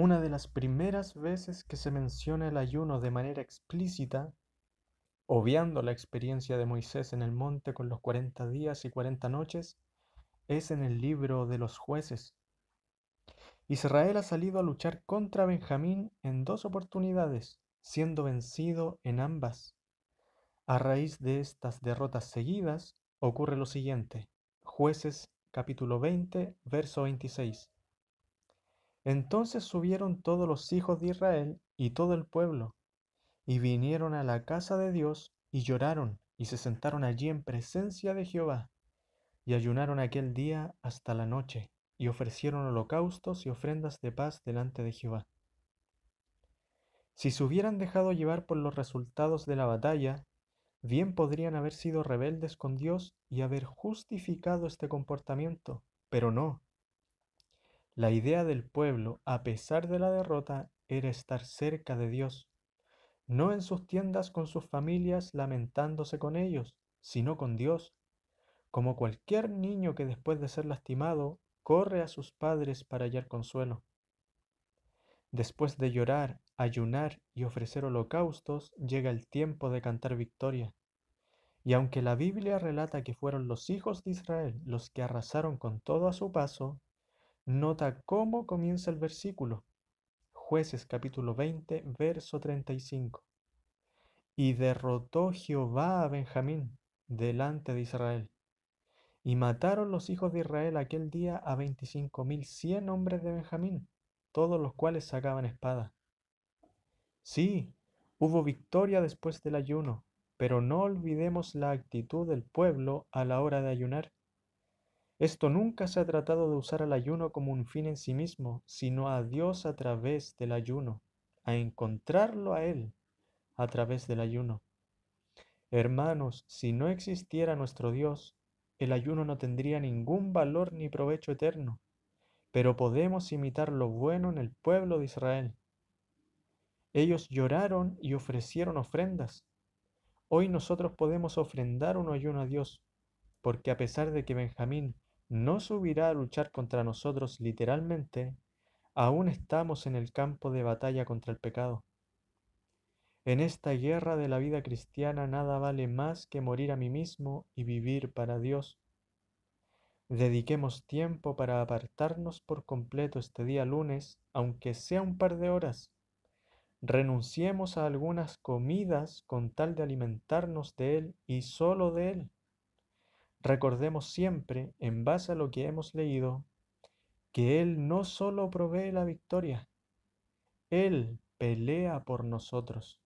Una de las primeras veces que se menciona el ayuno de manera explícita, obviando la experiencia de Moisés en el monte con los cuarenta días y cuarenta noches, es en el libro de los jueces. Israel ha salido a luchar contra Benjamín en dos oportunidades, siendo vencido en ambas. A raíz de estas derrotas seguidas, ocurre lo siguiente. Jueces capítulo 20, verso 26. Entonces subieron todos los hijos de Israel y todo el pueblo, y vinieron a la casa de Dios, y lloraron, y se sentaron allí en presencia de Jehová, y ayunaron aquel día hasta la noche, y ofrecieron holocaustos y ofrendas de paz delante de Jehová. Si se hubieran dejado llevar por los resultados de la batalla, bien podrían haber sido rebeldes con Dios y haber justificado este comportamiento, pero no, la idea del pueblo, a pesar de la derrota, era estar cerca de Dios, no en sus tiendas con sus familias lamentándose con ellos, sino con Dios, como cualquier niño que después de ser lastimado corre a sus padres para hallar consuelo. Después de llorar, ayunar y ofrecer holocaustos, llega el tiempo de cantar victoria. Y aunque la Biblia relata que fueron los hijos de Israel los que arrasaron con todo a su paso, Nota cómo comienza el versículo. Jueces capítulo 20, verso 35. Y derrotó Jehová a Benjamín delante de Israel. Y mataron los hijos de Israel aquel día a veinticinco mil cien hombres de Benjamín, todos los cuales sacaban espada. Sí, hubo victoria después del ayuno, pero no olvidemos la actitud del pueblo a la hora de ayunar. Esto nunca se ha tratado de usar al ayuno como un fin en sí mismo, sino a Dios a través del ayuno, a encontrarlo a Él a través del ayuno. Hermanos, si no existiera nuestro Dios, el ayuno no tendría ningún valor ni provecho eterno, pero podemos imitar lo bueno en el pueblo de Israel. Ellos lloraron y ofrecieron ofrendas. Hoy nosotros podemos ofrendar un ayuno a Dios, porque a pesar de que Benjamín no subirá a luchar contra nosotros literalmente, aún estamos en el campo de batalla contra el pecado. En esta guerra de la vida cristiana nada vale más que morir a mí mismo y vivir para Dios. Dediquemos tiempo para apartarnos por completo este día lunes, aunque sea un par de horas. Renunciemos a algunas comidas con tal de alimentarnos de Él y solo de Él. Recordemos siempre, en base a lo que hemos leído, que Él no solo provee la victoria, Él pelea por nosotros.